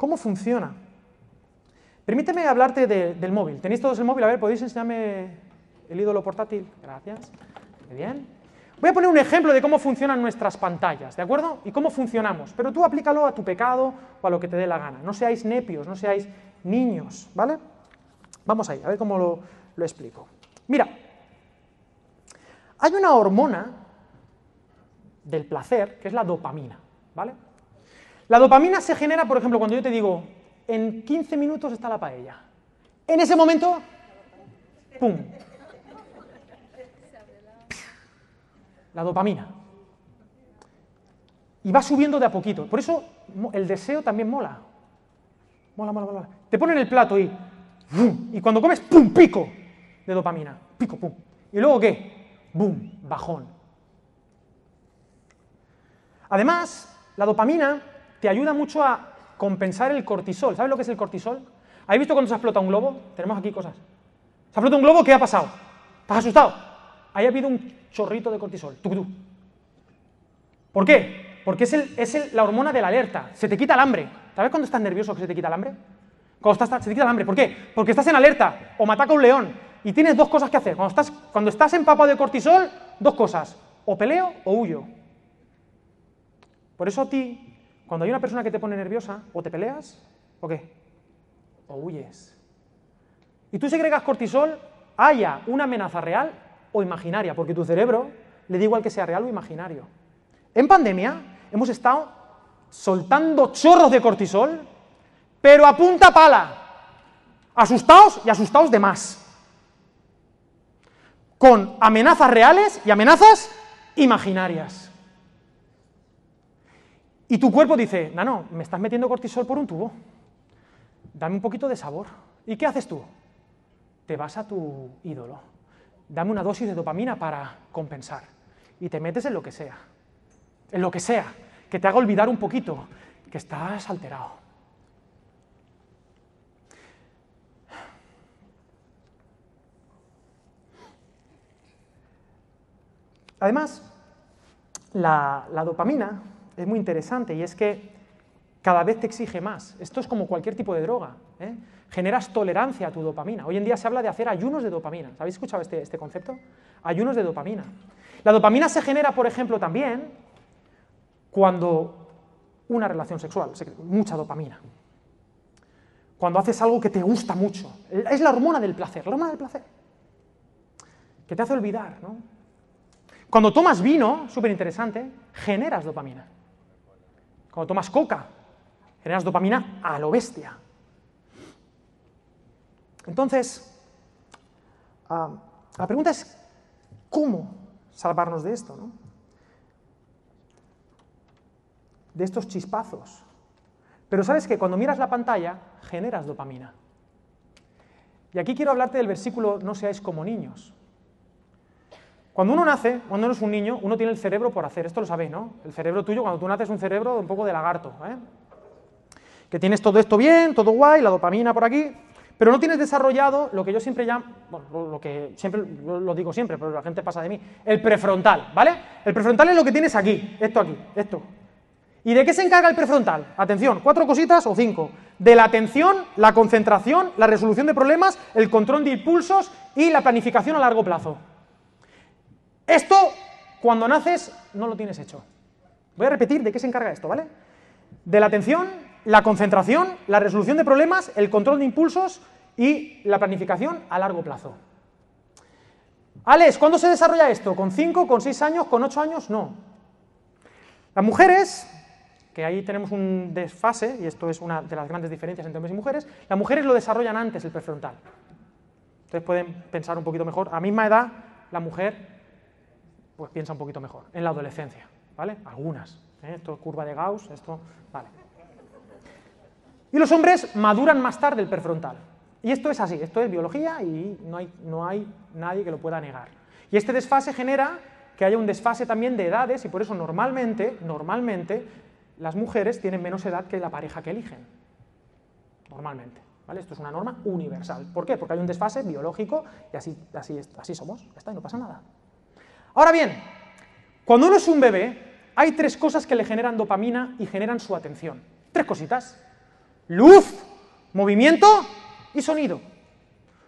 ¿Cómo funciona? Permíteme hablarte del móvil. ¿Tenéis todos el móvil? A ver, ¿podéis enseñarme el ídolo portátil? Gracias. Muy bien. Voy a poner un ejemplo de cómo funcionan nuestras pantallas, ¿de acuerdo? Y cómo funcionamos. Pero tú aplícalo a tu pecado o a lo que te dé la gana. No seáis nepios, no seáis niños, ¿vale? Vamos ahí, a ver cómo lo, lo explico. Mira, hay una hormona del placer que es la dopamina, ¿vale? La dopamina se genera, por ejemplo, cuando yo te digo, en 15 minutos está la paella. En ese momento, ¡pum! La dopamina. Y va subiendo de a poquito. Por eso el deseo también mola. Mola, mola, mola. Te ponen el plato y, y cuando comes, ¡pum! Pico de dopamina. Pico, pum. ¿Y luego qué? ¡Bum! Bajón. Además, la dopamina te ayuda mucho a compensar el cortisol. ¿Sabes lo que es el cortisol? ¿Habéis visto cuando se explota un globo? Tenemos aquí cosas. Se explota un globo, ¿qué ha pasado? ¿Estás asustado? Ahí ha habido un chorrito de cortisol. ¿Por qué? Porque es, la hormona de la alerta. Se te quita el hambre. ¿Sabes cuando estás nervioso que se te quita el hambre? Cuando estás, se te quita el hambre. ¿Por qué? Porque estás en alerta o me ataca un león y tienes dos cosas que hacer. Cuando estás, cuando estás de cortisol, dos cosas. O peleo o huyo. Por eso a ti cuando hay una persona que te pone nerviosa, o te peleas, o qué, o huyes. Y tú segregas cortisol, haya una amenaza real o imaginaria, porque tu cerebro le da igual que sea real o imaginario. En pandemia hemos estado soltando chorros de cortisol, pero a punta pala, asustados y asustados de más, con amenazas reales y amenazas imaginarias. Y tu cuerpo dice, no, no, me estás metiendo cortisol por un tubo, dame un poquito de sabor. ¿Y qué haces tú? Te vas a tu ídolo, dame una dosis de dopamina para compensar. Y te metes en lo que sea, en lo que sea, que te haga olvidar un poquito que estás alterado. Además, la, la dopamina es muy interesante y es que cada vez te exige más. Esto es como cualquier tipo de droga. ¿eh? Generas tolerancia a tu dopamina. Hoy en día se habla de hacer ayunos de dopamina. ¿Habéis escuchado este, este concepto? Ayunos de dopamina. La dopamina se genera, por ejemplo, también cuando una relación sexual, mucha dopamina. Cuando haces algo que te gusta mucho. Es la hormona del placer, la hormona del placer. Que te hace olvidar. Cuando tomas vino, súper interesante, generas dopamina. Cuando tomas coca, generas dopamina a lo bestia. Entonces, ah, la pregunta es, ¿cómo salvarnos de esto? De estos chispazos. Pero sabes que cuando miras la pantalla, generas dopamina. Y aquí quiero hablarte del versículo, no seáis como niños. Cuando uno nace, cuando uno es un niño, uno tiene el cerebro por hacer, esto lo sabéis, ¿no? El cerebro tuyo, cuando tú naces, es un cerebro un poco de lagarto, ¿eh? Que tienes todo esto bien, todo guay, la dopamina por aquí, pero no tienes desarrollado lo que yo siempre llamo, bueno, lo que siempre lo digo siempre, pero la gente pasa de mí, el prefrontal, ¿vale? El prefrontal es lo que tienes aquí, esto aquí, esto. ¿Y de qué se encarga el prefrontal? Atención, cuatro cositas o cinco. De la atención, la concentración, la resolución de problemas, el control de impulsos y la planificación a largo plazo. Esto, cuando naces, no lo tienes hecho. Voy a repetir de qué se encarga esto, ¿vale? De la atención, la concentración, la resolución de problemas, el control de impulsos y la planificación a largo plazo. Alex, ¿cuándo se desarrolla esto? ¿Con 5, con 6 años, con 8 años? No. Las mujeres, que ahí tenemos un desfase, y esto es una de las grandes diferencias entre hombres y mujeres, las mujeres lo desarrollan antes el prefrontal. Entonces pueden pensar un poquito mejor. A misma edad, la mujer pues piensa un poquito mejor. En la adolescencia, ¿vale? Algunas. ¿eh? Esto es curva de Gauss, esto, vale. Y los hombres maduran más tarde el prefrontal. Y esto es así, esto es biología y no hay, no hay nadie que lo pueda negar. Y este desfase genera que haya un desfase también de edades y por eso normalmente, normalmente, las mujeres tienen menos edad que la pareja que eligen. Normalmente. ¿Vale? Esto es una norma universal. ¿Por qué? Porque hay un desfase biológico y así, así, así somos. Ya está, y no pasa nada. Ahora bien, cuando uno es un bebé, hay tres cosas que le generan dopamina y generan su atención. Tres cositas. Luz, movimiento y sonido.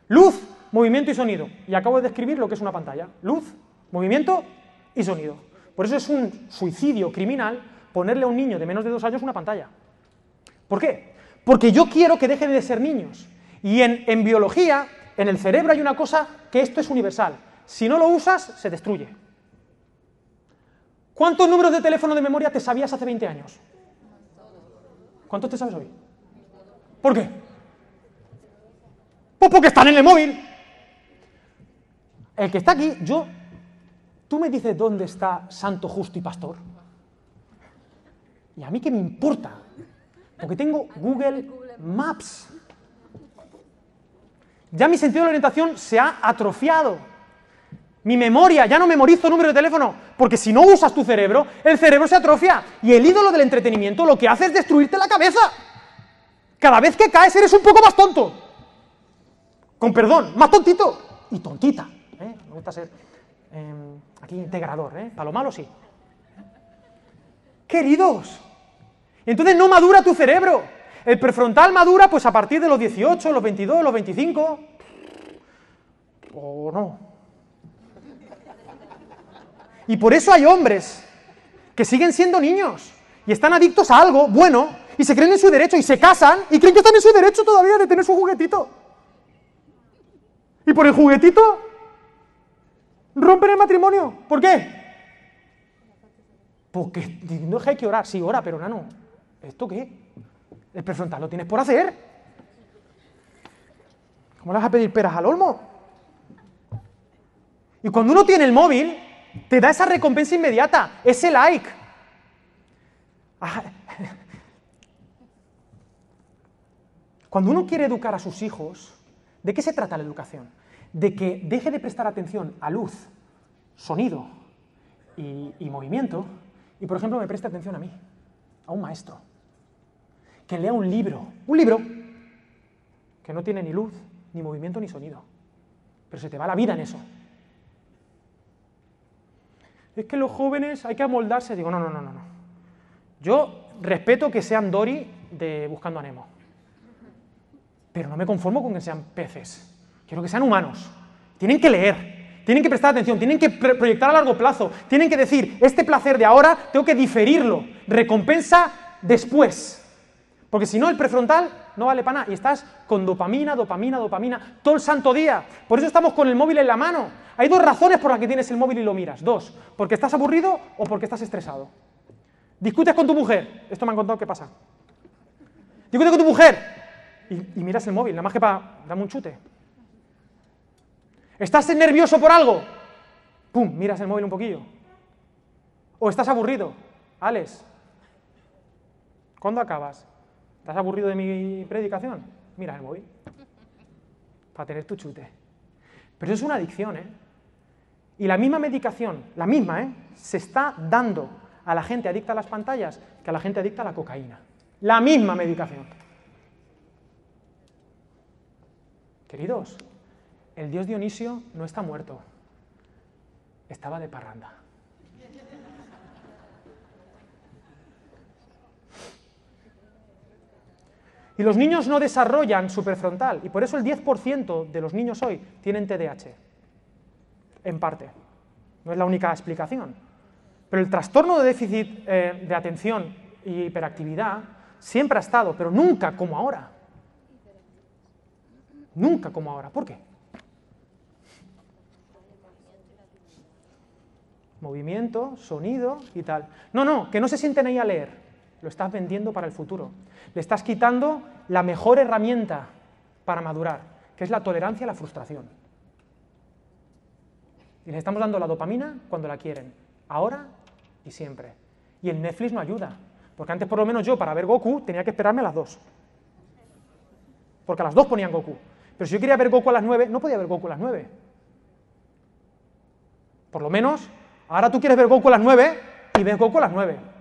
Luz, movimiento y sonido. Y acabo de describir lo que es una pantalla. Luz, movimiento y sonido. Por eso es un suicidio criminal ponerle a un niño de menos de dos años una pantalla. ¿Por qué? Porque yo quiero que dejen de ser niños. Y en, en biología, en el cerebro hay una cosa que esto es universal. Si no lo usas, se destruye. ¿Cuántos números de teléfono de memoria te sabías hace 20 años? ¿Cuántos te sabes hoy? ¿Por qué? Pues porque están en el móvil. El que está aquí, yo, tú me dices dónde está Santo, Justo y Pastor. ¿Y a mí qué me importa? Porque tengo Google Maps. Ya mi sentido de orientación se ha atrofiado. Mi memoria, ya no memorizo número de teléfono, porque si no usas tu cerebro, el cerebro se atrofia. Y el ídolo del entretenimiento lo que hace es destruirte la cabeza. Cada vez que caes eres un poco más tonto. Con perdón, más tontito. Y tontita. ¿eh? Me gusta ser em, aquí integrador, ¿eh? Para lo malo sí. Queridos, entonces no madura tu cerebro. El prefrontal madura pues a partir de los 18, los 22, los 25. O no. Y por eso hay hombres que siguen siendo niños y están adictos a algo bueno y se creen en su derecho y se casan y creen que están en su derecho todavía de tener su juguetito. Y por el juguetito rompen el matrimonio. ¿Por qué? Porque no que hay que orar. Sí, ora, pero no. ¿Esto qué? El prefrontal lo tienes por hacer. ¿Cómo le vas a pedir peras al olmo? Y cuando uno tiene el móvil, te da esa recompensa inmediata, ese like. Ah. Cuando uno quiere educar a sus hijos, ¿de qué se trata la educación? De que deje de prestar atención a luz, sonido y, y movimiento, y por ejemplo me preste atención a mí, a un maestro que lea un libro, un libro que no tiene ni luz, ni movimiento, ni sonido. Pero se te va la vida en eso. Es que los jóvenes hay que amoldarse. Digo, no, no, no, no. Yo respeto que sean Dory de Buscando a. Pero no me conformo con que sean peces. Quiero que sean humanos. Tienen que leer, tienen que prestar atención, tienen que proyectar a largo plazo, tienen que decir, este placer de ahora tengo que diferirlo, recompensa después. Porque si no, el prefrontal no vale para nada. Y estás con dopamina, dopamina, dopamina, todo el santo día. Por eso estamos con el móvil en la mano. Hay dos razones por las que tienes el móvil y lo miras. Dos. Porque estás aburrido o porque estás estresado. Discutes con tu mujer. Esto me han contado qué pasa. Discutes con tu mujer. Y, y miras el móvil, nada más que para darme un chute. ¿Estás nervioso por algo? ¡Pum! Miras el móvil un poquillo. ¿O estás aburrido? Alex, ¿cuándo acabas? ¿Estás aburrido de mi predicación? Mira el móvil. Para tener tu chute. Pero eso es una adicción, ¿eh? Y la misma medicación, la misma, ¿eh? Se está dando a la gente adicta a las pantallas que a la gente adicta a la cocaína. La misma medicación. Queridos, el dios Dionisio no está muerto. Estaba de parranda. Y los niños no desarrollan su prefrontal, y por eso el 10% de los niños hoy tienen TDAH, en parte. No es la única explicación. Pero el trastorno de déficit eh, de atención y hiperactividad siempre ha estado, pero nunca como ahora. Nunca como ahora. ¿Por qué? Movimiento, sonido y tal. No, no, que no se sienten ahí a leer. Lo estás vendiendo para el futuro. Le estás quitando la mejor herramienta para madurar, que es la tolerancia a la frustración. Y le estamos dando la dopamina cuando la quieren, ahora y siempre. Y el Netflix no ayuda, porque antes por lo menos yo para ver Goku tenía que esperarme a las dos. Porque a las dos ponían Goku. Pero si yo quería ver Goku a las nueve, no podía ver Goku a las nueve. Por lo menos, ahora tú quieres ver Goku a las nueve y ves Goku a las nueve.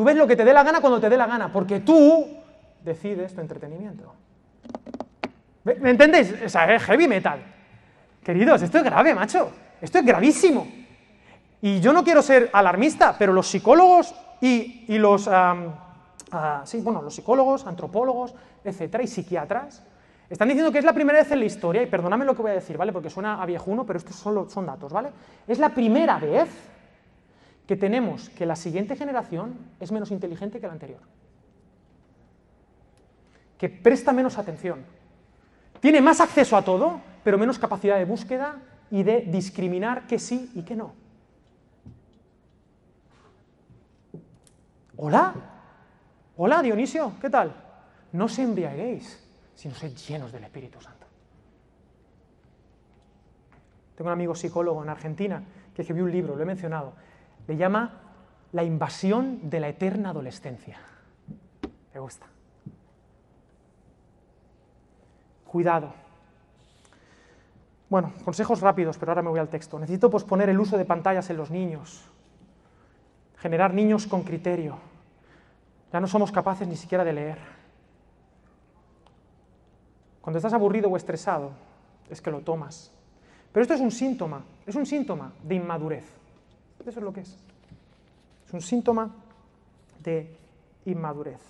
Tú ves lo que te dé la gana cuando te dé la gana, porque tú decides tu entretenimiento. ¿Me entendéis? O sea, es heavy metal. Queridos, esto es grave, macho. Esto es gravísimo. Y yo no quiero ser alarmista, pero los psicólogos y, los ah, sí, bueno, los psicólogos, antropólogos, etcétera, y psiquiatras, están diciendo que es la primera vez en la historia, y perdóname lo que voy a decir, ¿vale? Porque suena a viejuno, pero estos son, son datos, ¿vale? Es la primera vez que tenemos que la siguiente generación es menos inteligente que la anterior. Que presta menos atención. Tiene más acceso a todo, pero menos capacidad de búsqueda y de discriminar que sí y que no. Hola, hola Dionisio, ¿qué tal? No os embriaguéis, sino sed llenos del Espíritu Santo. Tengo un amigo psicólogo en Argentina que escribió un libro, lo he mencionado, le llama La invasión de la eterna adolescencia. Me gusta. Cuidado. Bueno, consejos rápidos, pero ahora me voy al texto. Necesito posponer el uso de pantallas en los niños, generar niños con criterio. Ya no somos capaces ni siquiera de leer. Cuando estás aburrido o estresado, es que lo tomas. Pero esto es un síntoma, es un síntoma de inmadurez. Eso es lo que es. Es un síntoma de inmadurez.